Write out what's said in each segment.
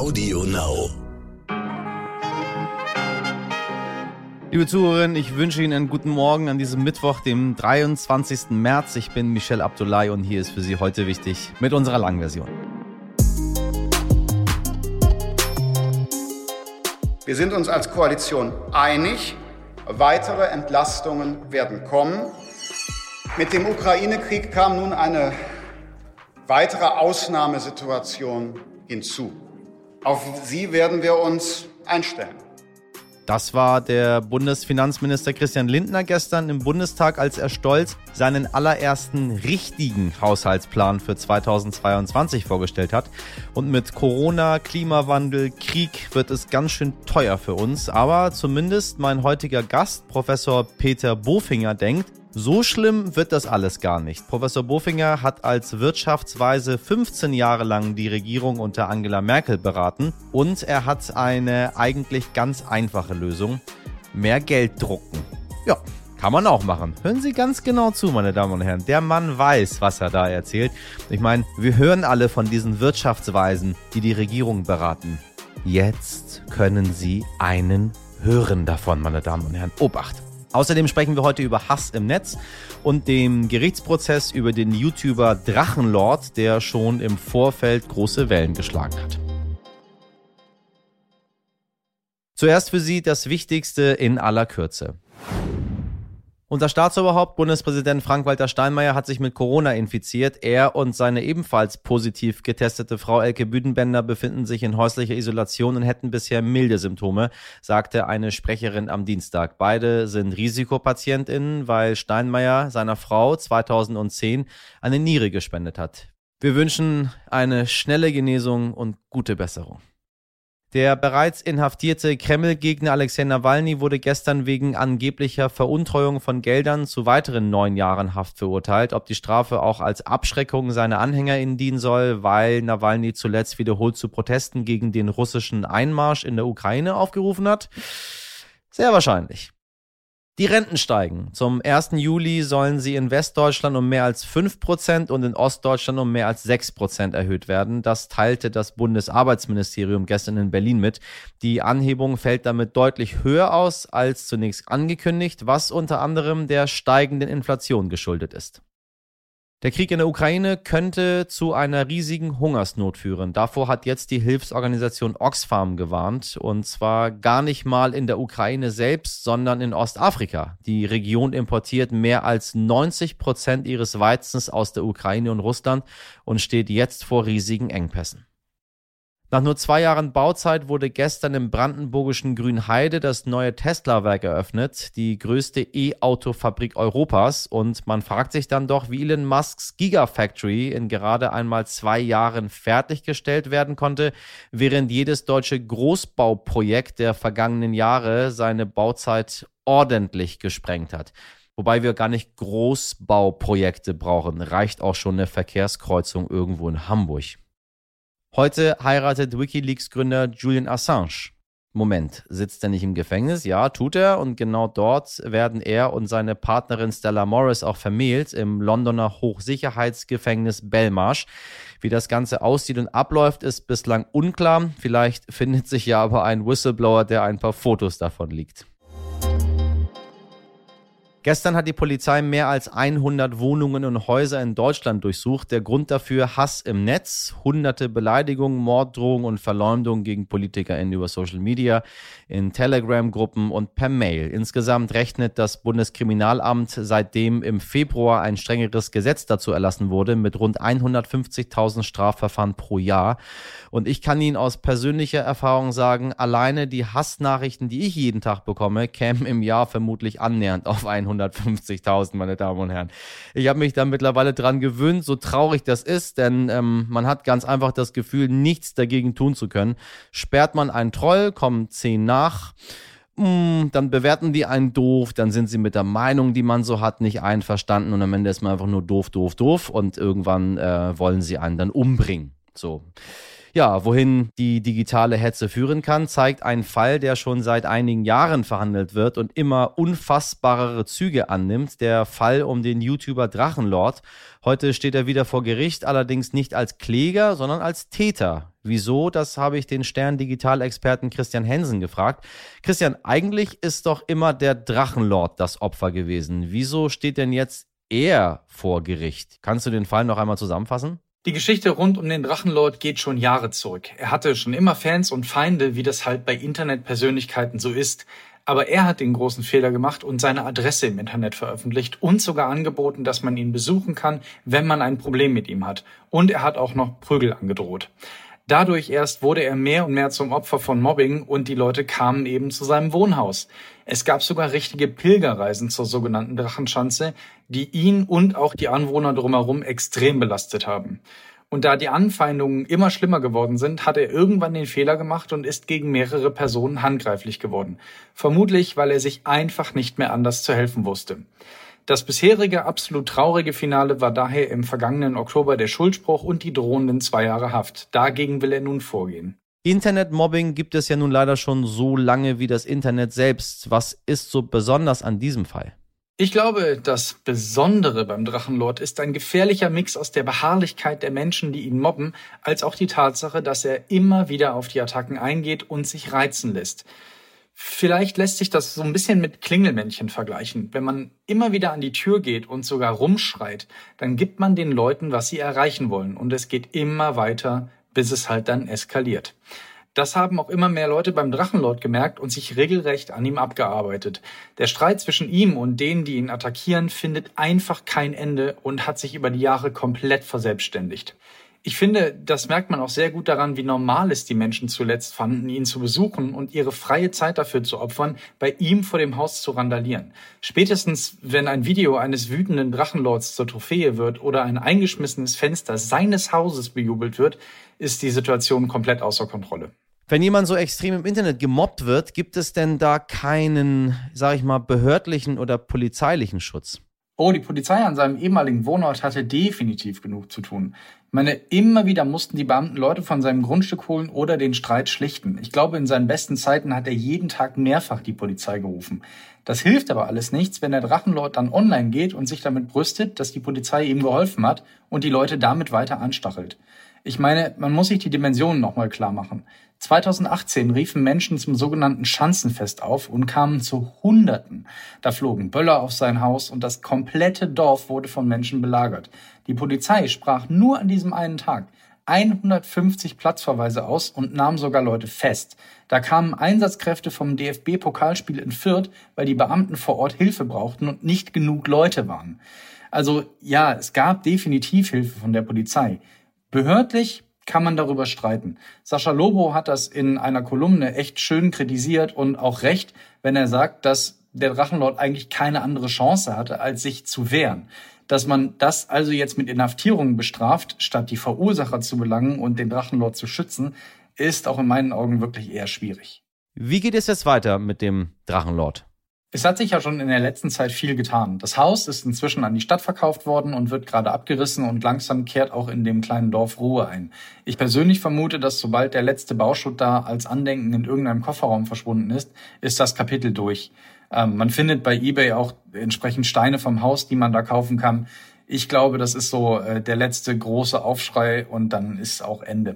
Audio Now. Liebe Zuhörerinnen, ich wünsche Ihnen einen guten Morgen an diesem Mittwoch, dem 23. März. Ich bin Michel Abdullahi und hier ist für Sie heute wichtig mit unserer Langversion. Wir sind uns als Koalition einig, weitere Entlastungen werden kommen. Mit dem Ukraine-Krieg kam nun eine weitere Ausnahmesituation hinzu. Auf sie werden wir uns einstellen. Das war der Bundesfinanzminister Christian Lindner gestern im Bundestag, als er stolz seinen allerersten richtigen Haushaltsplan für 2022 vorgestellt hat. Und mit Corona, Klimawandel, Krieg wird es ganz schön teuer für uns. Aber zumindest mein heutiger Gast, Professor Peter Bofinger, denkt, so schlimm wird das alles gar nicht. Professor Bofinger hat als Wirtschaftsweise 15 Jahre lang die Regierung unter Angela Merkel beraten und er hat eine eigentlich ganz einfache Lösung. Mehr Geld drucken. Ja, kann man auch machen. Hören Sie ganz genau zu, meine Damen und Herren. Der Mann weiß, was er da erzählt. Ich meine, wir hören alle von diesen Wirtschaftsweisen, die die Regierung beraten. Jetzt können Sie einen hören davon, meine Damen und Herren. Obacht! Außerdem sprechen wir heute über Hass im Netz und dem Gerichtsprozess über den YouTuber Drachenlord, der schon im Vorfeld große Wellen geschlagen hat. Zuerst für Sie das Wichtigste in aller Kürze. Unser Staatsoberhaupt, Bundespräsident Frank-Walter Steinmeier, hat sich mit Corona infiziert. Er und seine ebenfalls positiv getestete Frau Elke Büdenbender befinden sich in häuslicher Isolation und hätten bisher milde Symptome, sagte eine Sprecherin am Dienstag. Beide sind Risikopatientinnen, weil Steinmeier seiner Frau 2010 eine Niere gespendet hat. Wir wünschen eine schnelle Genesung und gute Besserung. Der bereits inhaftierte Kreml-Gegner Alexei Nawalny wurde gestern wegen angeblicher Veruntreuung von Geldern zu weiteren neun Jahren Haft verurteilt. Ob die Strafe auch als Abschreckung seiner AnhängerInnen dienen soll, weil Nawalny zuletzt wiederholt zu Protesten gegen den russischen Einmarsch in der Ukraine aufgerufen hat? Sehr wahrscheinlich. Die Renten steigen. Zum 1. Juli sollen sie in Westdeutschland um mehr als 5% und in Ostdeutschland um mehr als 6% erhöht werden. Das teilte das Bundesarbeitsministerium gestern in Berlin mit. Die Anhebung fällt damit deutlich höher aus als zunächst angekündigt, was unter anderem der steigenden Inflation geschuldet ist. Der Krieg in der Ukraine könnte zu einer riesigen Hungersnot führen. Davor hat jetzt die Hilfsorganisation Oxfam gewarnt. Und zwar gar nicht mal in der Ukraine selbst, sondern in Ostafrika. Die Region importiert mehr als 90 Prozent ihres Weizens aus der Ukraine und Russland und steht jetzt vor riesigen Engpässen. Nach nur zwei Jahren Bauzeit wurde gestern im brandenburgischen Grünheide das neue Tesla-Werk eröffnet, die größte E-Auto-Fabrik Europas. Und man fragt sich dann doch, wie Elon Musks Gigafactory in gerade einmal zwei Jahren fertiggestellt werden konnte, während jedes deutsche Großbauprojekt der vergangenen Jahre seine Bauzeit ordentlich gesprengt hat. Wobei wir gar nicht Großbauprojekte brauchen. Reicht auch schon eine Verkehrskreuzung irgendwo in Hamburg. Heute heiratet Wikileaks-Gründer Julian Assange. Moment, sitzt er nicht im Gefängnis? Ja, tut er. Und genau dort werden er und seine Partnerin Stella Morris auch vermählt im Londoner Hochsicherheitsgefängnis Belmarsh. Wie das Ganze aussieht und abläuft, ist bislang unklar. Vielleicht findet sich ja aber ein Whistleblower, der ein paar Fotos davon liegt. Gestern hat die Polizei mehr als 100 Wohnungen und Häuser in Deutschland durchsucht. Der Grund dafür Hass im Netz, hunderte Beleidigungen, Morddrohungen und Verleumdungen gegen PolitikerInnen über Social Media, in Telegram-Gruppen und per Mail. Insgesamt rechnet das Bundeskriminalamt seitdem im Februar ein strengeres Gesetz dazu erlassen wurde mit rund 150.000 Strafverfahren pro Jahr. Und ich kann Ihnen aus persönlicher Erfahrung sagen, alleine die Hassnachrichten, die ich jeden Tag bekomme, kämen im Jahr vermutlich annähernd auf 150.000, meine Damen und Herren. Ich habe mich da mittlerweile dran gewöhnt, so traurig das ist, denn ähm, man hat ganz einfach das Gefühl, nichts dagegen tun zu können. Sperrt man einen Troll, kommen zehn nach hm, dann bewerten die einen doof, dann sind sie mit der Meinung, die man so hat, nicht einverstanden und am Ende ist man einfach nur doof, doof, doof und irgendwann äh, wollen sie einen dann umbringen. So. Ja, wohin die digitale Hetze führen kann, zeigt ein Fall, der schon seit einigen Jahren verhandelt wird und immer unfassbarere Züge annimmt. Der Fall um den YouTuber Drachenlord. Heute steht er wieder vor Gericht, allerdings nicht als Kläger, sondern als Täter. Wieso? Das habe ich den Stern-Digital-Experten Christian Hensen gefragt. Christian, eigentlich ist doch immer der Drachenlord das Opfer gewesen. Wieso steht denn jetzt er vor Gericht? Kannst du den Fall noch einmal zusammenfassen? Die Geschichte rund um den Drachenlord geht schon Jahre zurück. Er hatte schon immer Fans und Feinde, wie das halt bei Internetpersönlichkeiten so ist. Aber er hat den großen Fehler gemacht und seine Adresse im Internet veröffentlicht und sogar angeboten, dass man ihn besuchen kann, wenn man ein Problem mit ihm hat. Und er hat auch noch Prügel angedroht. Dadurch erst wurde er mehr und mehr zum Opfer von Mobbing und die Leute kamen eben zu seinem Wohnhaus. Es gab sogar richtige Pilgerreisen zur sogenannten Drachenschanze, die ihn und auch die Anwohner drumherum extrem belastet haben. Und da die Anfeindungen immer schlimmer geworden sind, hat er irgendwann den Fehler gemacht und ist gegen mehrere Personen handgreiflich geworden. Vermutlich, weil er sich einfach nicht mehr anders zu helfen wusste. Das bisherige absolut traurige Finale war daher im vergangenen Oktober der Schuldspruch und die drohenden zwei Jahre Haft. Dagegen will er nun vorgehen. Internetmobbing gibt es ja nun leider schon so lange wie das Internet selbst. Was ist so besonders an diesem Fall? Ich glaube, das Besondere beim Drachenlord ist ein gefährlicher Mix aus der Beharrlichkeit der Menschen, die ihn mobben, als auch die Tatsache, dass er immer wieder auf die Attacken eingeht und sich reizen lässt. Vielleicht lässt sich das so ein bisschen mit Klingelmännchen vergleichen. Wenn man immer wieder an die Tür geht und sogar rumschreit, dann gibt man den Leuten, was sie erreichen wollen. Und es geht immer weiter, bis es halt dann eskaliert. Das haben auch immer mehr Leute beim Drachenlord gemerkt und sich regelrecht an ihm abgearbeitet. Der Streit zwischen ihm und denen, die ihn attackieren, findet einfach kein Ende und hat sich über die Jahre komplett verselbstständigt. Ich finde, das merkt man auch sehr gut daran, wie normal es die Menschen zuletzt fanden, ihn zu besuchen und ihre freie Zeit dafür zu opfern, bei ihm vor dem Haus zu randalieren. Spätestens, wenn ein Video eines wütenden Drachenlords zur Trophäe wird oder ein eingeschmissenes Fenster seines Hauses bejubelt wird, ist die Situation komplett außer Kontrolle. Wenn jemand so extrem im Internet gemobbt wird, gibt es denn da keinen, sag ich mal, behördlichen oder polizeilichen Schutz? Oh, die Polizei an seinem ehemaligen Wohnort hatte definitiv genug zu tun. Ich meine, immer wieder mussten die Beamten Leute von seinem Grundstück holen oder den Streit schlichten. Ich glaube, in seinen besten Zeiten hat er jeden Tag mehrfach die Polizei gerufen. Das hilft aber alles nichts, wenn der Drachenlord dann online geht und sich damit brüstet, dass die Polizei ihm geholfen hat und die Leute damit weiter anstachelt. Ich meine, man muss sich die Dimensionen nochmal klar machen. 2018 riefen Menschen zum sogenannten Schanzenfest auf und kamen zu Hunderten. Da flogen Böller auf sein Haus und das komplette Dorf wurde von Menschen belagert. Die Polizei sprach nur an diesem einen Tag 150 Platzverweise aus und nahm sogar Leute fest. Da kamen Einsatzkräfte vom DFB-Pokalspiel in Fürth, weil die Beamten vor Ort Hilfe brauchten und nicht genug Leute waren. Also ja, es gab definitiv Hilfe von der Polizei. Behördlich kann man darüber streiten. Sascha Lobo hat das in einer Kolumne echt schön kritisiert und auch recht, wenn er sagt, dass der Drachenlord eigentlich keine andere Chance hatte, als sich zu wehren. Dass man das also jetzt mit Inhaftierungen bestraft, statt die Verursacher zu belangen und den Drachenlord zu schützen, ist auch in meinen Augen wirklich eher schwierig. Wie geht es jetzt weiter mit dem Drachenlord? Es hat sich ja schon in der letzten Zeit viel getan. Das Haus ist inzwischen an die Stadt verkauft worden und wird gerade abgerissen und langsam kehrt auch in dem kleinen Dorf Ruhe ein. Ich persönlich vermute, dass sobald der letzte Bauschutt da als Andenken in irgendeinem Kofferraum verschwunden ist, ist das Kapitel durch. Ähm, man findet bei eBay auch entsprechend Steine vom Haus, die man da kaufen kann. Ich glaube, das ist so äh, der letzte große Aufschrei und dann ist auch Ende.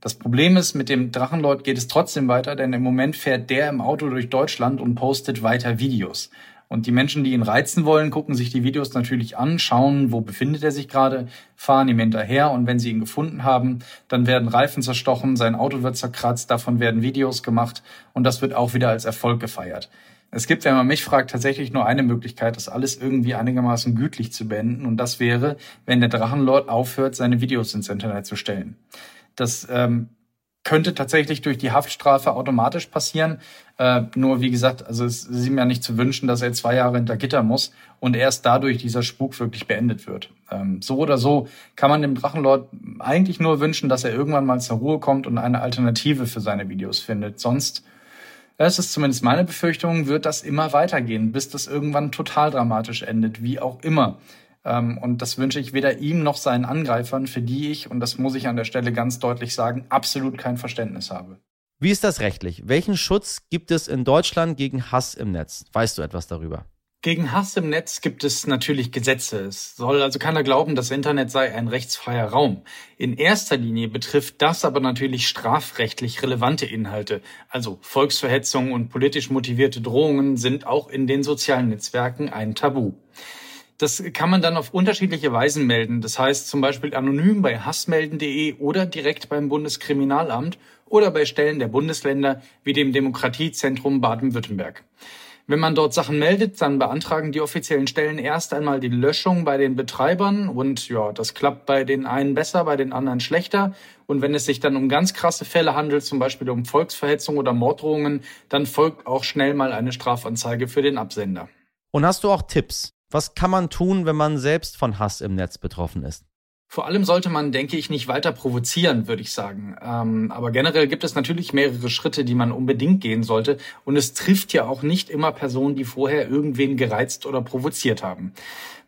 Das Problem ist, mit dem Drachenlord geht es trotzdem weiter, denn im Moment fährt der im Auto durch Deutschland und postet weiter Videos. Und die Menschen, die ihn reizen wollen, gucken sich die Videos natürlich an, schauen, wo befindet er sich gerade, fahren ihm hinterher und wenn sie ihn gefunden haben, dann werden Reifen zerstochen, sein Auto wird zerkratzt, davon werden Videos gemacht und das wird auch wieder als Erfolg gefeiert. Es gibt, wenn man mich fragt, tatsächlich nur eine Möglichkeit, das alles irgendwie einigermaßen gütlich zu beenden. Und das wäre, wenn der Drachenlord aufhört, seine Videos ins Internet zu stellen. Das ähm, könnte tatsächlich durch die Haftstrafe automatisch passieren. Äh, nur wie gesagt, also es ist ihm ja nicht zu wünschen, dass er zwei Jahre hinter Gitter muss und erst dadurch dieser Spuk wirklich beendet wird. Ähm, so oder so kann man dem Drachenlord eigentlich nur wünschen, dass er irgendwann mal zur Ruhe kommt und eine Alternative für seine Videos findet. Sonst das ist zumindest meine Befürchtung, wird das immer weitergehen, bis das irgendwann total dramatisch endet, wie auch immer. Ähm, und das wünsche ich weder ihm noch seinen Angreifern, für die ich, und das muss ich an der Stelle ganz deutlich sagen, absolut kein Verständnis habe. Wie ist das rechtlich? Welchen Schutz gibt es in Deutschland gegen Hass im Netz? Weißt du etwas darüber? Gegen Hass im Netz gibt es natürlich Gesetze. Es soll also keiner glauben, das Internet sei ein rechtsfreier Raum. In erster Linie betrifft das aber natürlich strafrechtlich relevante Inhalte. Also Volksverhetzung und politisch motivierte Drohungen sind auch in den sozialen Netzwerken ein Tabu. Das kann man dann auf unterschiedliche Weisen melden. Das heißt zum Beispiel anonym bei hassmelden.de oder direkt beim Bundeskriminalamt oder bei Stellen der Bundesländer wie dem Demokratiezentrum Baden-Württemberg. Wenn man dort Sachen meldet, dann beantragen die offiziellen Stellen erst einmal die Löschung bei den Betreibern und ja, das klappt bei den einen besser, bei den anderen schlechter. Und wenn es sich dann um ganz krasse Fälle handelt, zum Beispiel um Volksverhetzung oder Morddrohungen, dann folgt auch schnell mal eine Strafanzeige für den Absender. Und hast du auch Tipps? Was kann man tun, wenn man selbst von Hass im Netz betroffen ist? Vor allem sollte man, denke ich, nicht weiter provozieren, würde ich sagen. Ähm, aber generell gibt es natürlich mehrere Schritte, die man unbedingt gehen sollte. Und es trifft ja auch nicht immer Personen, die vorher irgendwen gereizt oder provoziert haben.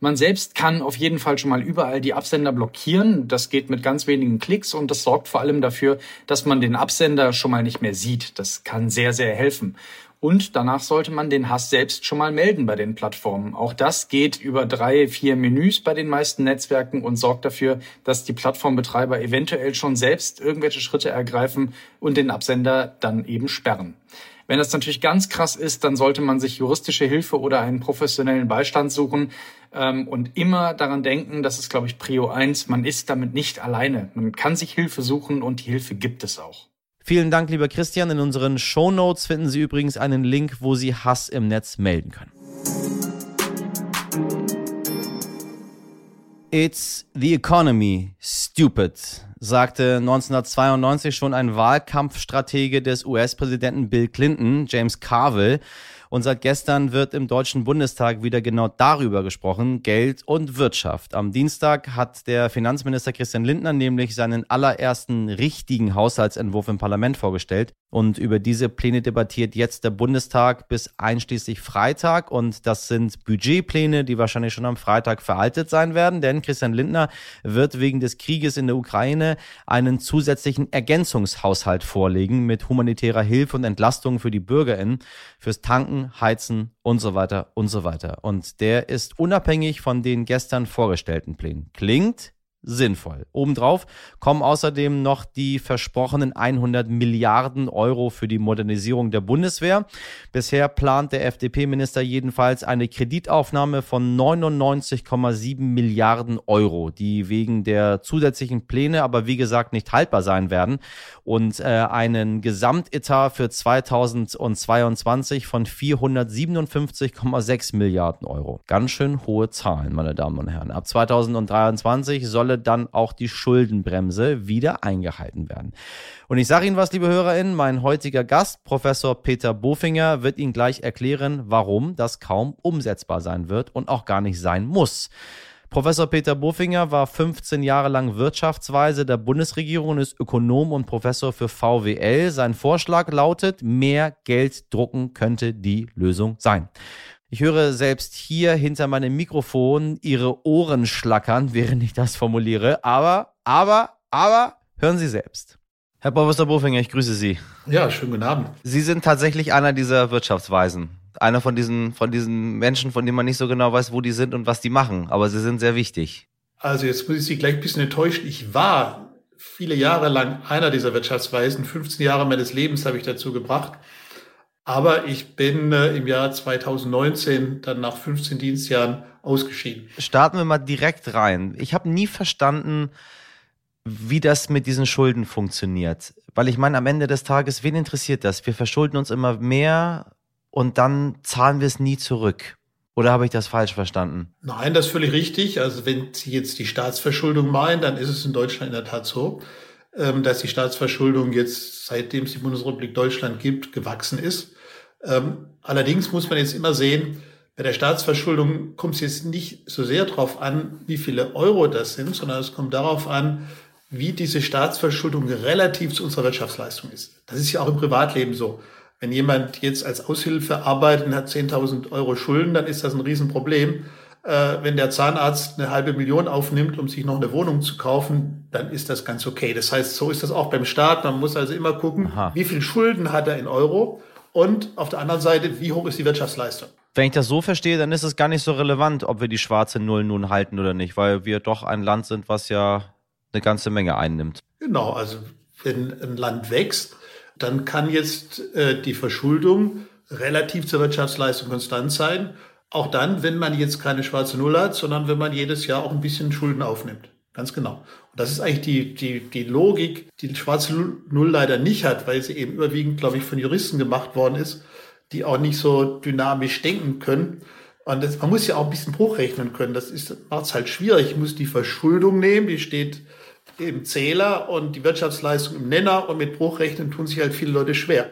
Man selbst kann auf jeden Fall schon mal überall die Absender blockieren. Das geht mit ganz wenigen Klicks und das sorgt vor allem dafür, dass man den Absender schon mal nicht mehr sieht. Das kann sehr, sehr helfen. Und danach sollte man den Hass selbst schon mal melden bei den Plattformen. Auch das geht über drei, vier Menüs bei den meisten Netzwerken und sorgt dafür, dass die Plattformbetreiber eventuell schon selbst irgendwelche Schritte ergreifen und den Absender dann eben sperren. Wenn das natürlich ganz krass ist, dann sollte man sich juristische Hilfe oder einen professionellen Beistand suchen ähm, und immer daran denken, das ist, glaube ich, Prio 1, man ist damit nicht alleine. Man kann sich Hilfe suchen und die Hilfe gibt es auch. Vielen Dank, lieber Christian. In unseren Show Notes finden Sie übrigens einen Link, wo Sie Hass im Netz melden können. It's the economy, stupid, sagte 1992 schon ein Wahlkampfstratege des US-Präsidenten Bill Clinton, James Carville. Und seit gestern wird im Deutschen Bundestag wieder genau darüber gesprochen, Geld und Wirtschaft. Am Dienstag hat der Finanzminister Christian Lindner nämlich seinen allerersten richtigen Haushaltsentwurf im Parlament vorgestellt. Und über diese Pläne debattiert jetzt der Bundestag bis einschließlich Freitag. Und das sind Budgetpläne, die wahrscheinlich schon am Freitag veraltet sein werden. Denn Christian Lindner wird wegen des Krieges in der Ukraine einen zusätzlichen Ergänzungshaushalt vorlegen mit humanitärer Hilfe und Entlastung für die BürgerInnen, fürs Tanken, Heizen und so weiter und so weiter. Und der ist unabhängig von den gestern vorgestellten Plänen. Klingt sinnvoll. Obendrauf kommen außerdem noch die versprochenen 100 Milliarden Euro für die Modernisierung der Bundeswehr. Bisher plant der FDP-Minister jedenfalls eine Kreditaufnahme von 99,7 Milliarden Euro, die wegen der zusätzlichen Pläne aber wie gesagt nicht haltbar sein werden und äh, einen Gesamtetat für 2022 von 457,6 Milliarden Euro. Ganz schön hohe Zahlen, meine Damen und Herren. Ab 2023 solle dann auch die Schuldenbremse wieder eingehalten werden. Und ich sage Ihnen was, liebe HörerInnen, mein heutiger Gast, Professor Peter Bofinger, wird Ihnen gleich erklären, warum das kaum umsetzbar sein wird und auch gar nicht sein muss. Professor Peter Bofinger war 15 Jahre lang Wirtschaftsweise der Bundesregierung und ist Ökonom und Professor für VWL. Sein Vorschlag lautet, mehr Geld drucken könnte die Lösung sein. Ich höre selbst hier hinter meinem Mikrofon Ihre Ohren schlackern, während ich das formuliere. Aber, aber, aber, hören Sie selbst. Herr Professor Bofinger, ich grüße Sie. Ja, schönen guten Abend. Sie sind tatsächlich einer dieser Wirtschaftsweisen. Einer von diesen, von diesen Menschen, von denen man nicht so genau weiß, wo die sind und was die machen. Aber sie sind sehr wichtig. Also jetzt muss ich Sie gleich ein bisschen enttäuschen. Ich war viele Jahre lang einer dieser Wirtschaftsweisen. 15 Jahre meines Lebens habe ich dazu gebracht. Aber ich bin äh, im Jahr 2019 dann nach 15 Dienstjahren ausgeschieden. Starten wir mal direkt rein. Ich habe nie verstanden, wie das mit diesen Schulden funktioniert. Weil ich meine, am Ende des Tages, wen interessiert das? Wir verschulden uns immer mehr und dann zahlen wir es nie zurück. Oder habe ich das falsch verstanden? Nein, das ist völlig richtig. Also wenn Sie jetzt die Staatsverschuldung meinen, dann ist es in Deutschland in der Tat so, ähm, dass die Staatsverschuldung jetzt, seitdem es die Bundesrepublik Deutschland gibt, gewachsen ist. Ähm, allerdings muss man jetzt immer sehen, bei der Staatsverschuldung kommt es jetzt nicht so sehr darauf an, wie viele Euro das sind, sondern es kommt darauf an, wie diese Staatsverschuldung relativ zu unserer Wirtschaftsleistung ist. Das ist ja auch im Privatleben so. Wenn jemand jetzt als Aushilfe arbeitet und hat 10.000 Euro Schulden, dann ist das ein Riesenproblem. äh, wenn der Zahnarzt eine halbe Million aufnimmt, um sich noch eine Wohnung zu kaufen, dann ist das ganz okay. Das heißt, so ist das auch beim Staat. Man muss also immer gucken, Aha. wie viel Schulden hat er in Euro und auf der anderen Seite, wie hoch ist die Wirtschaftsleistung. Wenn ich das so verstehe, dann ist es gar nicht so relevant, ob wir die schwarze Null nun halten oder nicht, weil wir doch ein Land sind, was ja eine ganze Menge einnimmt. Genau, also wenn ein Land wächst, dann kann jetzt äh, die Verschuldung relativ zur Wirtschaftsleistung konstant sein. Auch dann, wenn man jetzt keine schwarze Null hat, sondern wenn man jedes Jahr auch ein bisschen Schulden aufnimmt. Ganz genau. Das ist eigentlich die, die, die Logik, die schwarze Null leider nicht hat, weil sie eben überwiegend, glaube ich, von Juristen gemacht worden ist, die auch nicht so dynamisch denken können. Und das, man muss ja auch ein bisschen Bruch rechnen können. Das macht es halt schwierig. Ich muss die Verschuldung nehmen, die steht im Zähler und die Wirtschaftsleistung im Nenner und mit Bruchrechnen tun sich halt viele Leute schwer.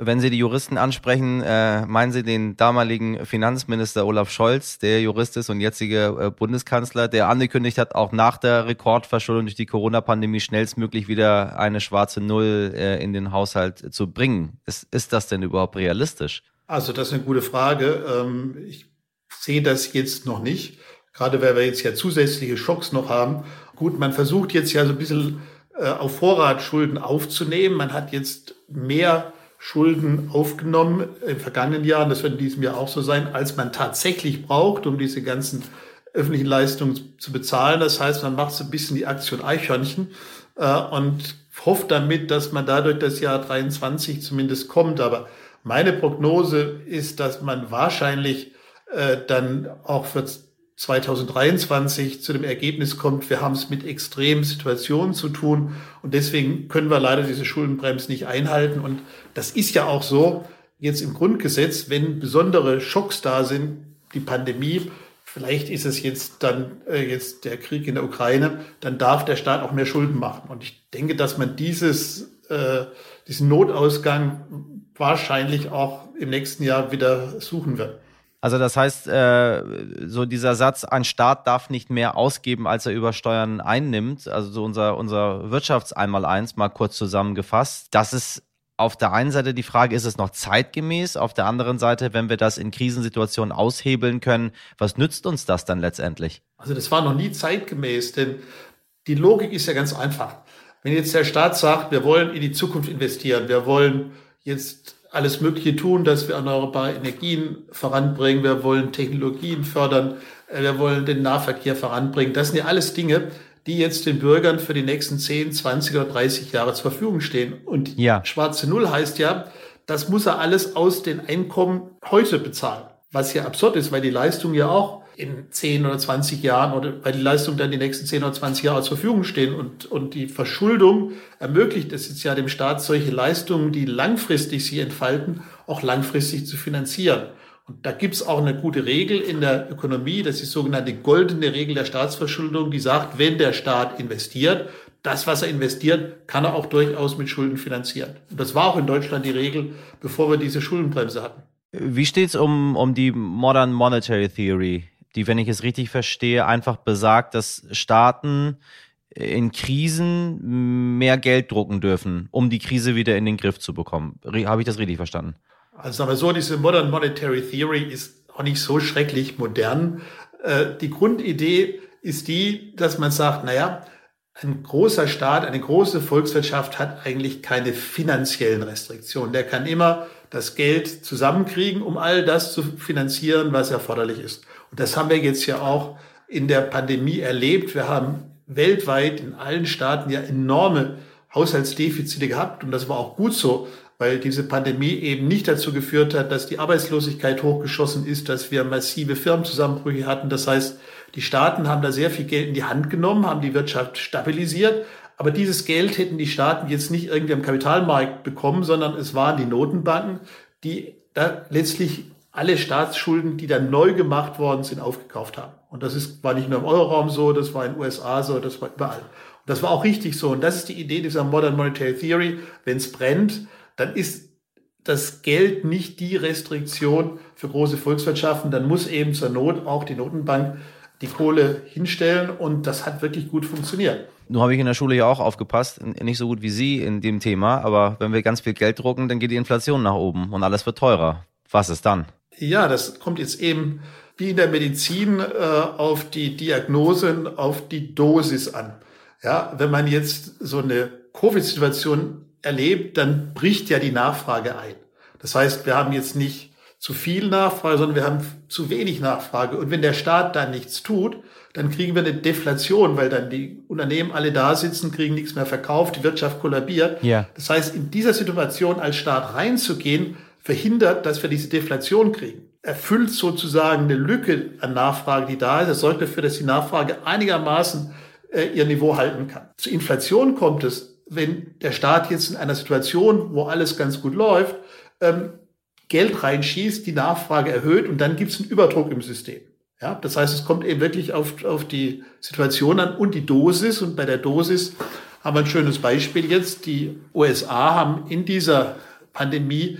Wenn Sie die Juristen ansprechen, äh, meinen Sie den damaligen Finanzminister Olaf Scholz, der Jurist ist und jetzige äh, Bundeskanzler, der angekündigt hat, auch nach der Rekordverschuldung durch die Corona-Pandemie schnellstmöglich wieder eine schwarze Null äh, in den Haushalt zu bringen. Ist, ist das denn überhaupt realistisch? Also das ist eine gute Frage. Ähm, ich sehe das jetzt noch nicht, gerade weil wir jetzt ja zusätzliche Schocks noch haben. Gut, man versucht jetzt ja so ein bisschen äh, auf Vorrat Schulden aufzunehmen. Man hat jetzt mehr Schulden aufgenommen im vergangenen Jahr, das wird in diesem Jahr auch so sein, als man tatsächlich braucht, um diese ganzen öffentlichen Leistungen zu bezahlen. Das heißt, man macht so ein bisschen die Aktion Eichhörnchen äh, und hofft damit, dass man dadurch das Jahr 23 zumindest kommt. Aber meine Prognose ist, dass man wahrscheinlich äh, dann auch für 2023 zu dem Ergebnis kommt, wir haben es mit extremen Situationen zu tun und deswegen können wir leider diese Schuldenbremse nicht einhalten. Und das ist ja auch so jetzt im Grundgesetz, wenn besondere Schocks da sind, die Pandemie, vielleicht ist es jetzt dann äh, jetzt der Krieg in der Ukraine, dann darf der Staat auch mehr Schulden machen. Und ich denke, dass man dieses, äh, diesen Notausgang wahrscheinlich auch im nächsten Jahr wieder suchen wird. Also das heißt, äh, so dieser Satz, ein Staat darf nicht mehr ausgeben, als er über Steuern einnimmt, also so unser, unser Wirtschaftseinmaleins mal kurz zusammengefasst, das ist auf der einen Seite die Frage, ist es noch zeitgemäß? Auf der anderen Seite, wenn wir das in Krisensituationen aushebeln können, was nützt uns das dann letztendlich? Also das war noch nie zeitgemäß, denn die Logik ist ja ganz einfach. Wenn jetzt der Staat sagt, wir wollen in die Zukunft investieren, wir wollen jetzt alles Mögliche tun, dass wir erneuerbare Energien voranbringen. Wir wollen Technologien fördern. Äh, wir wollen den Nahverkehr voranbringen. Das sind ja alles Dinge, die jetzt den Bürgern für die nächsten 10, 20 oder 30 Jahre zur Verfügung stehen. Und ja. schwarze Null heißt ja, das muss er alles aus den Einkommen heute bezahlen. Was ja absurd ist, weil die Leistung ja auch in 10 oder 20 Jahren oder weil die Leistungen dann die nächsten 10 oder 20 Jahre zur Verfügung stehen und, und die Verschuldung ermöglicht es jetzt ja dem Staat, solche Leistungen, die langfristig sich entfalten, auch langfristig zu finanzieren. Und da gibt's auch eine gute Regel in der Ökonomie, das ist die sogenannte goldene Regel der Staatsverschuldung, die sagt, wenn der Staat investiert, das, was er investiert, kann er auch durchaus mit Schulden finanzieren. Und das war auch in Deutschland die Regel, bevor wir diese Schuldenbremse hatten. Wie steht's um, um die Modern Monetary Theory? Die, wenn ich es richtig verstehe, einfach besagt, dass Staaten in Krisen mehr Geld drucken dürfen, um die Krise wieder in den Griff zu bekommen. Habe ich das richtig verstanden? Also aber so, diese Modern Monetary Theory ist auch nicht so schrecklich modern. Äh, die Grundidee ist die, dass man sagt, naja, ein großer Staat, eine große Volkswirtschaft hat eigentlich keine finanziellen Restriktionen. Der kann immer das Geld zusammenkriegen, um all das zu finanzieren, was erforderlich ist. Und das haben wir jetzt ja auch in der Pandemie erlebt. Wir haben weltweit in allen Staaten ja enorme Haushaltsdefizite gehabt und das war auch gut so, weil diese Pandemie eben nicht dazu geführt hat, dass die Arbeitslosigkeit hochgeschossen ist, dass wir massive Firmenzusammenbrüche hatten. Das heißt, die Staaten haben da sehr viel Geld in die Hand genommen, haben die Wirtschaft stabilisiert, aber dieses Geld hätten die Staaten jetzt nicht irgendwie am Kapitalmarkt bekommen, sondern es waren die Notenbanken, die da letztlich alle Staatsschulden, die dann neu gemacht worden sind, aufgekauft haben. Und das ist, war nicht nur im Euroraum so, das war in den USA so, das war überall. Und das war auch richtig so. Und das ist die Idee dieser Modern Monetary Theory. Wenn es brennt, dann ist das Geld nicht die Restriktion für große Volkswirtschaften. Dann muss eben zur Not auch die Notenbank die Kohle hinstellen. Und das hat wirklich gut funktioniert. Nun habe ich in der Schule ja auch aufgepasst, nicht so gut wie Sie in dem Thema, aber wenn wir ganz viel Geld drucken, dann geht die Inflation nach oben und alles wird teurer. Was ist dann? Ja, das kommt jetzt eben wie in der Medizin äh, auf die Diagnose, auf die Dosis an. Ja, wenn man jetzt so eine Covid-Situation erlebt, dann bricht ja die Nachfrage ein. Das heißt, wir haben jetzt nicht zu viel Nachfrage, sondern wir haben zu wenig Nachfrage. Und wenn der Staat dann nichts tut, dann kriegen wir eine Deflation, weil dann die Unternehmen alle da sitzen, kriegen nichts mehr verkauft, die Wirtschaft kollabiert. Ja. Das heißt, in dieser Situation als Staat reinzugehen, verhindert, dass wir diese Deflation kriegen. Erfüllt sozusagen eine Lücke an Nachfrage, die da ist. Das sorgt dafür, dass die Nachfrage einigermaßen äh, ihr Niveau halten kann. Zur Inflation kommt es, wenn der Staat jetzt in einer Situation, wo alles ganz gut läuft, ähm, Geld reinschießt, die Nachfrage erhöht und dann gibt es einen Überdruck im System. Ja, das heißt, es kommt eben wirklich auf, auf die Situation an und die Dosis. Und bei der Dosis haben wir ein schönes Beispiel jetzt. Die USA haben in dieser Pandemie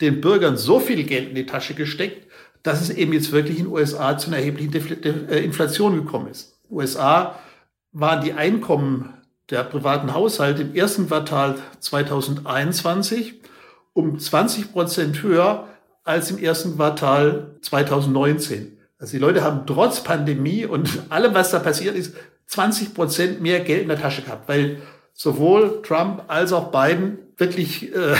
den Bürgern so viel Geld in die Tasche gesteckt, dass es eben jetzt wirklich in den USA zu einer erheblichen äh, Inflation gekommen ist. USA waren die Einkommen der privaten Haushalte im ersten Quartal 2021 um 20 Prozent höher als im ersten Quartal 2019. Also die Leute haben trotz Pandemie und allem, was da passiert ist, 20 Prozent mehr Geld in der Tasche gehabt, weil sowohl Trump als auch Biden wirklich äh,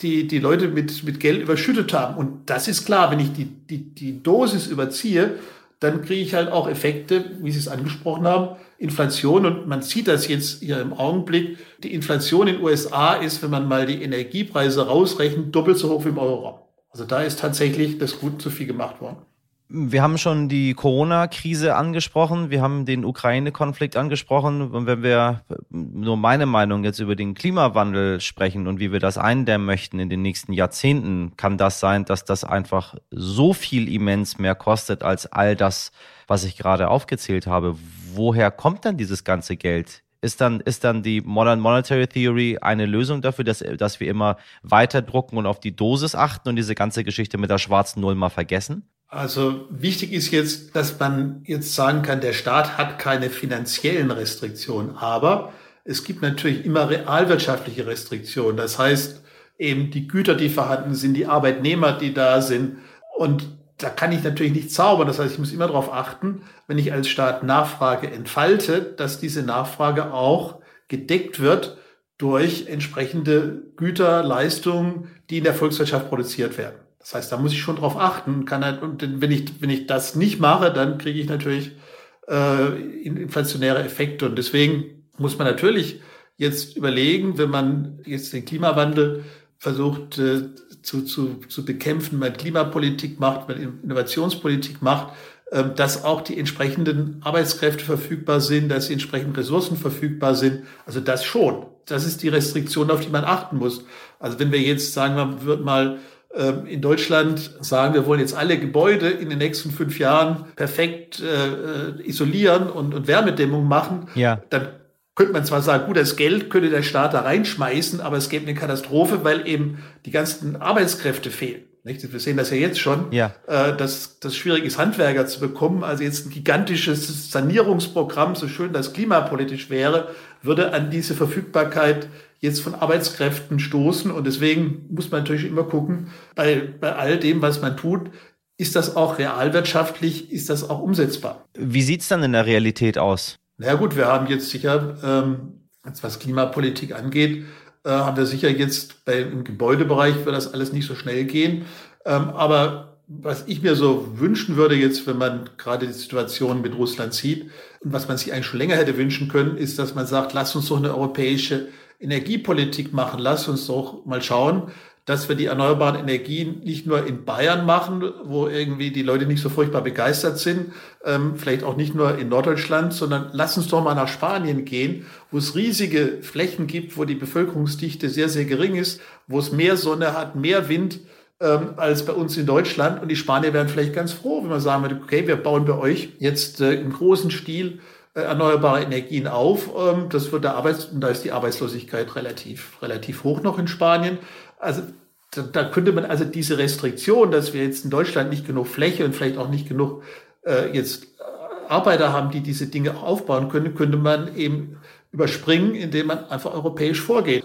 die, die Leute mit, mit Geld überschüttet haben. Und das ist klar, wenn ich die, die, die Dosis überziehe, dann kriege ich halt auch Effekte, wie Sie es angesprochen haben, Inflation. Und man sieht das jetzt hier im Augenblick. Die Inflation in den USA ist, wenn man mal die Energiepreise rausrechnet, doppelt so hoch wie im Euro. Also da ist tatsächlich das gut zu viel gemacht worden. Wir haben schon die Corona-Krise angesprochen, wir haben den Ukraine-Konflikt angesprochen. Und wenn wir nur meine Meinung jetzt über den Klimawandel sprechen und wie wir das eindämmen möchten in den nächsten Jahrzehnten, kann das sein, dass das einfach so viel immens mehr kostet als all das, was ich gerade aufgezählt habe. Woher kommt dann dieses ganze Geld? Ist dann, ist dann die Modern Monetary Theory eine Lösung dafür, dass, dass wir immer weiter drucken und auf die Dosis achten und diese ganze Geschichte mit der schwarzen Null mal vergessen? Also wichtig ist jetzt, dass man jetzt sagen kann, der Staat hat keine finanziellen Restriktionen, aber es gibt natürlich immer realwirtschaftliche Restriktionen. Das heißt, eben die Güter, die vorhanden sind, die Arbeitnehmer, die da sind. Und da kann ich natürlich nicht zaubern. Das heißt, ich muss immer darauf achten, wenn ich als Staat Nachfrage entfalte, dass diese Nachfrage auch gedeckt wird durch entsprechende Güter, Leistungen, die in der Volkswirtschaft produziert werden. Das heißt, da muss ich schon drauf achten. Kann halt, und wenn ich, wenn ich das nicht mache, dann kriege ich natürlich äh, inflationäre Effekte. Und deswegen muss man natürlich jetzt überlegen, wenn man jetzt den Klimawandel versucht äh, zu, zu, zu bekämpfen, man Klimapolitik macht, man Innovationspolitik macht, äh, dass auch die entsprechenden Arbeitskräfte verfügbar sind, dass die entsprechenden Ressourcen verfügbar sind. Also das schon. Das ist die Restriktion, auf die man achten muss. Also wenn wir jetzt sagen, man wird mal ähm, in Deutschland sagen, wir wollen jetzt alle Gebäude in den nächsten fünf Jahren perfekt äh, äh, isolieren und, und Wärmedämmung machen, ja. dann könnte man zwar sagen, gut, das Geld könnte der Staat da reinschmeißen, aber es gäbe eine Katastrophe, weil eben die ganzen Arbeitskräfte fehlen. Nicht? Wir sehen das ja jetzt schon, ja. Äh, dass das schwierig ist, Handwerker zu bekommen. Also jetzt ein gigantisches Sanierungsprogramm, so schön das klimapolitisch wäre, würde an diese Verfügbarkeit jetzt von Arbeitskräften stoßen. Und deswegen muss man natürlich immer gucken, bei, bei all dem, was man tut, ist das auch realwirtschaftlich, ist das auch umsetzbar. Wie sieht's dann in der Realität aus? Na gut, wir haben jetzt sicher, ähm, was Klimapolitik angeht, äh, haben wir sicher jetzt bei, im Gebäudebereich wird das alles nicht so schnell gehen. Ähm, aber was ich mir so wünschen würde jetzt, wenn man gerade die Situation mit Russland sieht und was man sich eigentlich schon länger hätte wünschen können, ist, dass man sagt, lass uns doch eine europäische Energiepolitik machen. Lass uns doch mal schauen, dass wir die erneuerbaren Energien nicht nur in Bayern machen, wo irgendwie die Leute nicht so furchtbar begeistert sind, ähm, vielleicht auch nicht nur in Norddeutschland, sondern lass uns doch mal nach Spanien gehen, wo es riesige Flächen gibt, wo die Bevölkerungsdichte sehr, sehr gering ist, wo es mehr Sonne hat, mehr Wind ähm, als bei uns in Deutschland. Und die Spanier wären vielleicht ganz froh, wenn man sagen würde, okay, wir bauen bei euch jetzt äh, im großen Stil äh, erneuerbare Energien auf. Ähm, das wird der Arbeits und da ist die Arbeitslosigkeit relativ, relativ hoch noch in Spanien. Also da, da könnte man also diese Restriktion, dass wir jetzt in Deutschland nicht genug Fläche und vielleicht auch nicht genug äh, jetzt Arbeiter haben, die diese Dinge aufbauen können, könnte man eben überspringen, indem man einfach europäisch vorgeht.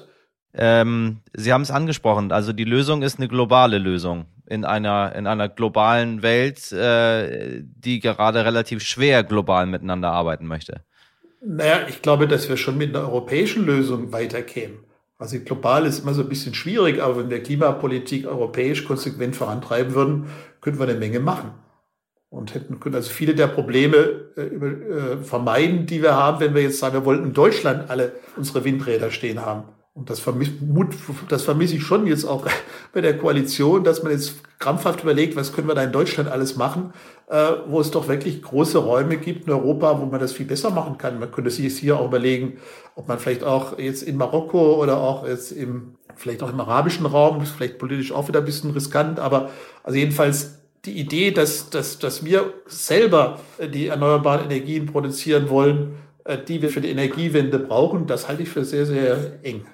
Ähm, Sie haben es angesprochen, also die Lösung ist eine globale Lösung in einer, in einer globalen Welt, äh, die gerade relativ schwer global miteinander arbeiten möchte? Naja, ich glaube, dass wir schon mit einer europäischen Lösung weiterkämen. Also global ist immer so ein bisschen schwierig, aber wenn wir Klimapolitik europäisch konsequent vorantreiben würden, könnten wir eine Menge machen. Und hätten können also viele der Probleme äh, äh, vermeiden, die wir haben, wenn wir jetzt sagen, wir wollten in Deutschland alle unsere Windräder stehen haben. Und das vermisse, das vermisse ich schon jetzt auch bei der Koalition, dass man jetzt krampfhaft überlegt, was können wir da in Deutschland alles machen, äh, wo es doch wirklich große Räume gibt in Europa, wo man das viel besser machen kann. Man könnte sich jetzt hier auch überlegen, ob man vielleicht auch jetzt in Marokko oder auch jetzt im, vielleicht auch im arabischen Raum, vielleicht politisch auch wieder ein bisschen riskant, aber also jedenfalls die Idee, dass, dass, dass wir selber die erneuerbaren Energien produzieren wollen, äh, die wir für die Energiewende brauchen, das halte ich für sehr, sehr eng.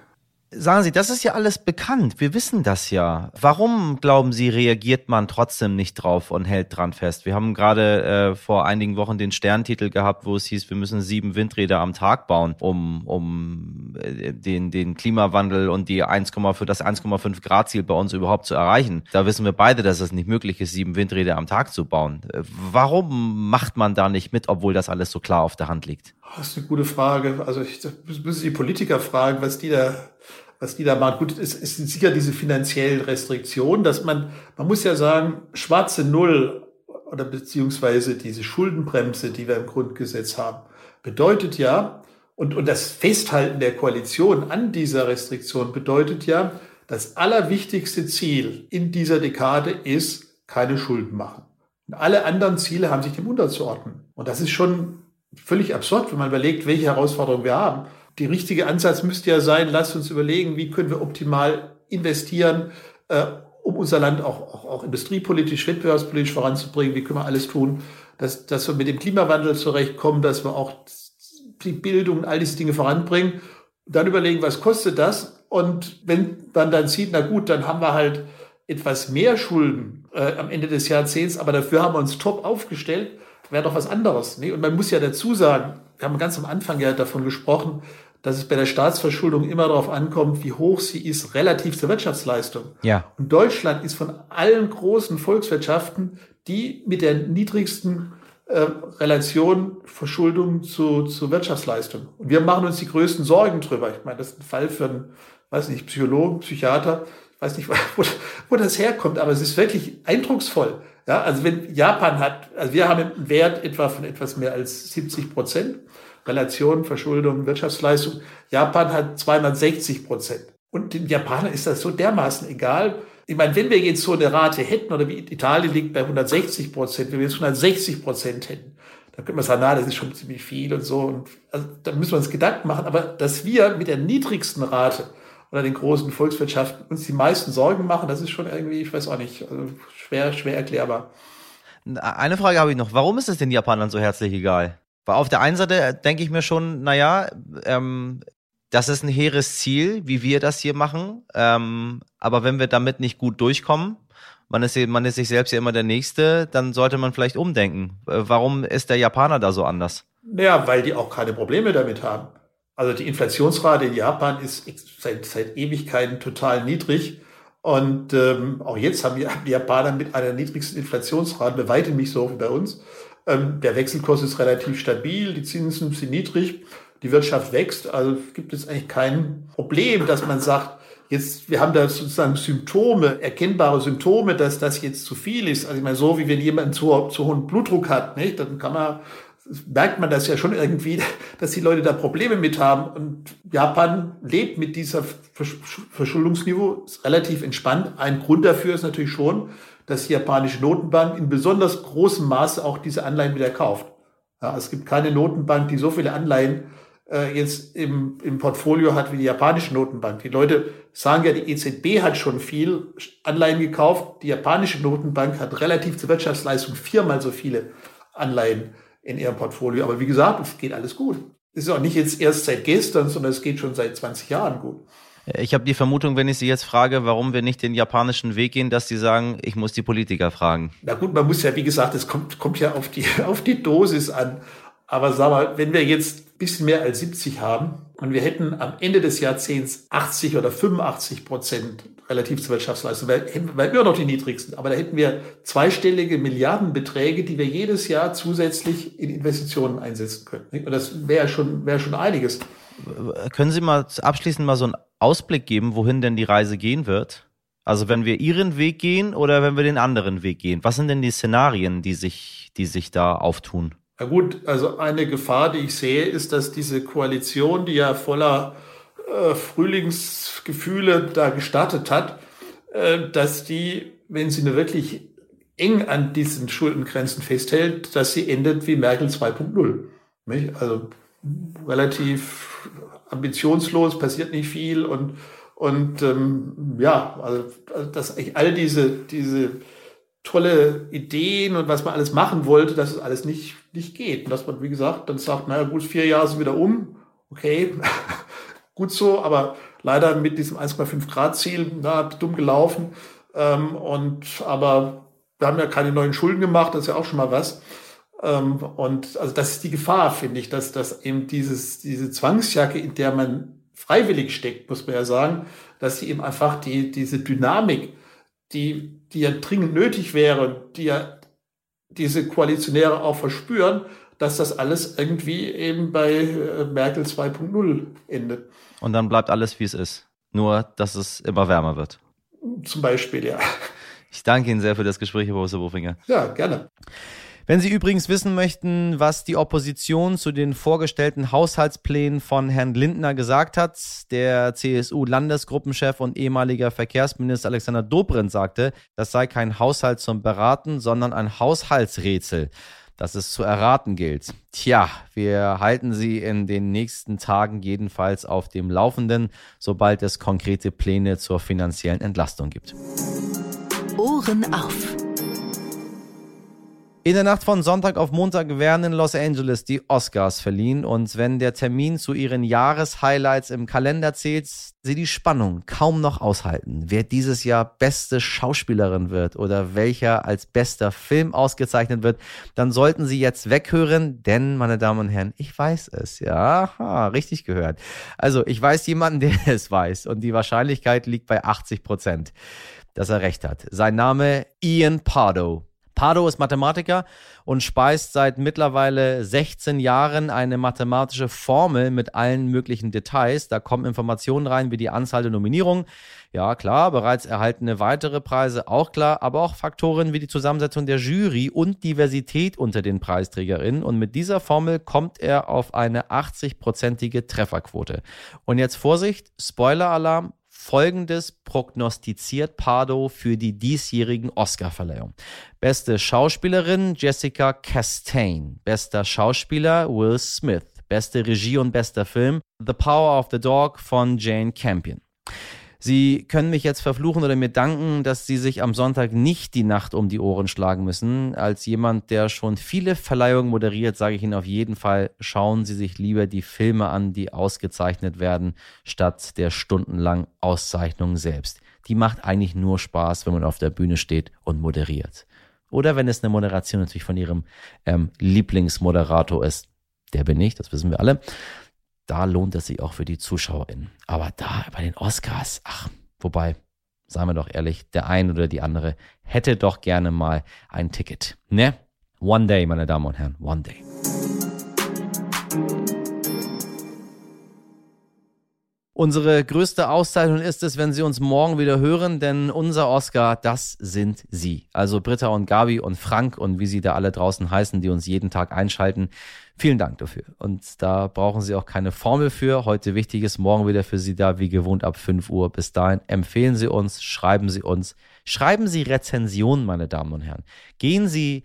Sagen Sie, das ist ja alles bekannt. Wir wissen das ja. Warum, glauben Sie, reagiert man trotzdem nicht drauf und hält dran fest? Wir haben gerade äh, vor einigen Wochen den Sterntitel gehabt, wo es hieß, wir müssen sieben Windräder am Tag bauen, um, um äh, den, den Klimawandel und die 1, für das 1,5 Grad Ziel bei uns überhaupt zu erreichen. Da wissen wir beide, dass es nicht möglich ist, sieben Windräder am Tag zu bauen. Äh, warum macht man da nicht mit, obwohl das alles so klar auf der Hand liegt? Das ist eine gute Frage. Also ich müssen die Politiker fragen, was die da was die da machen. Gut, es, es sind sicher diese finanziellen Restriktionen, dass man, man muss ja sagen, schwarze Null oder beziehungsweise diese Schuldenbremse, die wir im Grundgesetz haben, bedeutet ja, und, und das Festhalten der Koalition an dieser Restriktion bedeutet ja, das allerwichtigste Ziel in dieser Dekade ist, keine Schulden machen. Und alle anderen Ziele haben sich dem unterzuordnen. Und das ist schon völlig absurd, wenn man überlegt, welche Herausforderungen wir haben die richtige Ansatz müsste ja sein, lasst uns überlegen, wie können wir optimal investieren, äh, um unser Land auch, auch, auch industriepolitisch, wettbewerbspolitisch voranzubringen. Wie können wir alles tun, dass, dass wir mit dem Klimawandel zurechtkommen, dass wir auch die Bildung und all diese Dinge voranbringen. Dann überlegen, was kostet das? Und wenn man dann sieht, na gut, dann haben wir halt etwas mehr Schulden äh, am Ende des Jahrzehnts, aber dafür haben wir uns top aufgestellt, wäre doch was anderes. Nee? Und man muss ja dazu sagen, wir haben ganz am Anfang ja davon gesprochen, dass es bei der Staatsverschuldung immer darauf ankommt, wie hoch sie ist relativ zur Wirtschaftsleistung. Ja. Und Deutschland ist von allen großen Volkswirtschaften die mit der niedrigsten äh, Relation Verschuldung zu, zu Wirtschaftsleistung. Und wir machen uns die größten Sorgen drüber. Ich meine, das ist ein Fall für einen, weiß nicht, Psychologen, Psychiater. Ich weiß nicht, wo, wo das herkommt, aber es ist wirklich eindrucksvoll. Ja, also wenn Japan hat, also wir haben einen Wert etwa von etwas mehr als 70 Prozent. Relation Verschuldung, Wirtschaftsleistung. Japan hat 260 Prozent. Und den Japanern ist das so dermaßen egal. Ich meine, wenn wir jetzt so eine Rate hätten, oder wie Italien liegt bei 160 Prozent, wenn wir jetzt 160 Prozent hätten, dann könnte man sagen, na, das ist schon ziemlich viel und so. Und also, da müssen wir uns Gedanken machen. Aber dass wir mit der niedrigsten Rate oder den großen Volkswirtschaften uns die meisten Sorgen machen, das ist schon irgendwie, ich weiß auch nicht, also schwer, schwer erklärbar. Eine Frage habe ich noch. Warum ist es den Japanern so herzlich egal? Weil auf der einen Seite denke ich mir schon, naja, ähm, das ist ein hehres Ziel, wie wir das hier machen. Ähm, aber wenn wir damit nicht gut durchkommen, man ist, man ist sich selbst ja immer der Nächste, dann sollte man vielleicht umdenken. Äh, warum ist der Japaner da so anders? Naja, weil die auch keine Probleme damit haben. Also die Inflationsrate in Japan ist seit, seit Ewigkeiten total niedrig. Und ähm, auch jetzt haben die Japaner mit einer niedrigsten Inflationsrate bei weitem nicht so wie bei uns. Ähm, der Wechselkurs ist relativ stabil, die Zinsen sind niedrig, die Wirtschaft wächst. Also gibt es eigentlich kein Problem, dass man sagt, jetzt, wir haben da sozusagen Symptome, erkennbare Symptome, dass das jetzt zu viel ist. Also ich meine, so wie wenn jemand zu, zu hohen Blutdruck hat, nicht? dann kann man, merkt man das ja schon irgendwie, dass die Leute da Probleme mit haben. Und Japan lebt mit dieser Verschuldungsniveau relativ entspannt. Ein Grund dafür ist natürlich schon, dass die japanische Notenbank in besonders großem Maße auch diese Anleihen wieder kauft. Ja, es gibt keine Notenbank, die so viele Anleihen äh, jetzt im, im Portfolio hat wie die japanische Notenbank. Die Leute sagen ja, die EZB hat schon viel Anleihen gekauft. Die japanische Notenbank hat relativ zur Wirtschaftsleistung viermal so viele Anleihen in ihrem Portfolio. Aber wie gesagt, es geht alles gut. Es ist auch nicht jetzt erst seit gestern, sondern es geht schon seit 20 Jahren gut. Ich habe die Vermutung, wenn ich Sie jetzt frage, warum wir nicht den japanischen Weg gehen, dass Sie sagen, ich muss die Politiker fragen. Na gut, man muss ja, wie gesagt, es kommt, kommt ja auf die, auf die Dosis an. Aber sag mal, wenn wir jetzt ein bisschen mehr als 70 haben und wir hätten am Ende des Jahrzehnts 80 oder 85 Prozent relativ zur Wirtschaftsleistung, weil, weil immer noch die niedrigsten. Aber da hätten wir zweistellige Milliardenbeträge, die wir jedes Jahr zusätzlich in Investitionen einsetzen können. Und das wäre schon, wäre schon einiges. Können Sie mal abschließend mal so einen Ausblick geben, wohin denn die Reise gehen wird? Also wenn wir Ihren Weg gehen oder wenn wir den anderen Weg gehen? Was sind denn die Szenarien, die sich, die sich da auftun? Na gut, also eine Gefahr, die ich sehe, ist, dass diese Koalition, die ja voller äh, Frühlingsgefühle da gestartet hat, äh, dass die, wenn sie nur wirklich eng an diesen Schuldengrenzen festhält, dass sie endet wie Merkel 2.0. Also relativ ambitionslos, passiert nicht viel und, und ähm, ja, also, also dass all diese, diese tolle Ideen und was man alles machen wollte, dass es alles nicht, nicht geht. Und dass man, wie gesagt, dann sagt, naja gut, vier Jahre sind wieder um, okay, gut so, aber leider mit diesem 1,5 Grad Ziel, na, dumm gelaufen. Ähm, und aber wir haben ja keine neuen Schulden gemacht, das ist ja auch schon mal was. Ähm, und also das ist die Gefahr, finde ich, dass, dass eben dieses, diese Zwangsjacke, in der man freiwillig steckt, muss man ja sagen, dass sie eben einfach die, diese Dynamik, die, die ja dringend nötig wäre, die ja diese Koalitionäre auch verspüren, dass das alles irgendwie eben bei äh, Merkel 2.0 endet. Und dann bleibt alles, wie es ist. Nur, dass es immer wärmer wird. Zum Beispiel, ja. Ich danke Ihnen sehr für das Gespräch, Herr Professor Bofinger. Ja, gerne. Wenn Sie übrigens wissen möchten, was die Opposition zu den vorgestellten Haushaltsplänen von Herrn Lindner gesagt hat, der CSU-Landesgruppenchef und ehemaliger Verkehrsminister Alexander Dobrindt sagte, das sei kein Haushalt zum Beraten, sondern ein Haushaltsrätsel das es zu erraten gilt. Tja, wir halten Sie in den nächsten Tagen jedenfalls auf dem Laufenden, sobald es konkrete Pläne zur finanziellen Entlastung gibt. Ohren auf. In der Nacht von Sonntag auf Montag werden in Los Angeles die Oscars verliehen und wenn der Termin zu ihren Jahreshighlights im Kalender zählt, sie die Spannung kaum noch aushalten, wer dieses Jahr beste Schauspielerin wird oder welcher als bester Film ausgezeichnet wird, dann sollten sie jetzt weghören, denn, meine Damen und Herren, ich weiß es, ja, richtig gehört. Also, ich weiß jemanden, der es weiß und die Wahrscheinlichkeit liegt bei 80 Prozent, dass er recht hat. Sein Name Ian Pardo. Pardo ist Mathematiker und speist seit mittlerweile 16 Jahren eine mathematische Formel mit allen möglichen Details. Da kommen Informationen rein wie die Anzahl der Nominierungen. Ja, klar, bereits erhaltene weitere Preise, auch klar, aber auch Faktoren wie die Zusammensetzung der Jury und Diversität unter den Preisträgerinnen. Und mit dieser Formel kommt er auf eine 80-prozentige Trefferquote. Und jetzt Vorsicht, Spoiler-Alarm, Folgendes prognostiziert Pardo für die diesjährigen Oscarverleihung. Beste Schauspielerin Jessica Chastain. Bester Schauspieler Will Smith. Beste Regie und bester Film The Power of the Dog von Jane Campion. Sie können mich jetzt verfluchen oder mir danken, dass Sie sich am Sonntag nicht die Nacht um die Ohren schlagen müssen. Als jemand, der schon viele Verleihungen moderiert, sage ich Ihnen auf jeden Fall, schauen Sie sich lieber die Filme an, die ausgezeichnet werden, statt der stundenlangen Auszeichnung selbst. Die macht eigentlich nur Spaß, wenn man auf der Bühne steht und moderiert. Oder wenn es eine Moderation natürlich von Ihrem ähm, Lieblingsmoderator ist. Der bin ich, das wissen wir alle da lohnt es sich auch für die ZuschauerInnen. Aber da bei den Oscars, ach, wobei, sagen wir doch ehrlich, der ein oder die andere hätte doch gerne mal ein Ticket. Ne? One day, meine Damen und Herren, one day. Unsere größte Auszeichnung ist es, wenn Sie uns morgen wieder hören, denn unser Oscar, das sind Sie. Also Britta und Gabi und Frank und wie Sie da alle draußen heißen, die uns jeden Tag einschalten. Vielen Dank dafür. Und da brauchen Sie auch keine Formel für. Heute Wichtiges, morgen wieder für Sie da, wie gewohnt ab 5 Uhr. Bis dahin empfehlen Sie uns, schreiben Sie uns, schreiben Sie Rezensionen, meine Damen und Herren. Gehen Sie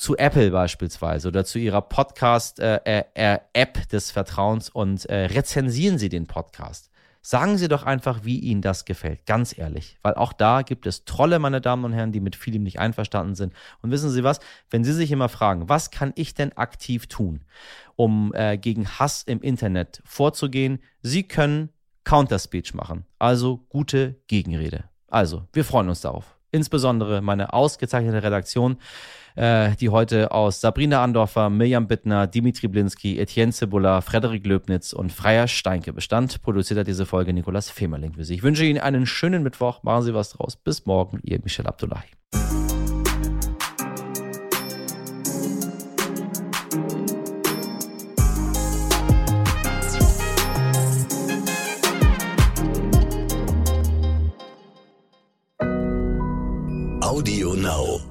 zu Apple beispielsweise oder zu ihrer Podcast-App äh, äh, des Vertrauens und äh, rezensieren Sie den Podcast. Sagen Sie doch einfach, wie Ihnen das gefällt, ganz ehrlich. Weil auch da gibt es Trolle, meine Damen und Herren, die mit vielem nicht einverstanden sind. Und wissen Sie was? Wenn Sie sich immer fragen, was kann ich denn aktiv tun, um äh, gegen Hass im Internet vorzugehen? Sie können Counterspeech machen, also gute Gegenrede. Also, wir freuen uns darauf. insbesondere meine ausgezeichnete Redaktion, äh, die heute aus Sabrina Andorfer, Mirjam Bittner, Dimitri Blinski, Etienne Cebula, Frederik Löbnitz und Freier Steinke bestand. Produziert hat diese Folge Nikolas Femerling für Sie. Ich wünsche Ihnen einen schönen Mittwoch. Machen Sie was draus. Bis morgen, Ihr Michel Abdullahi. Audio Now.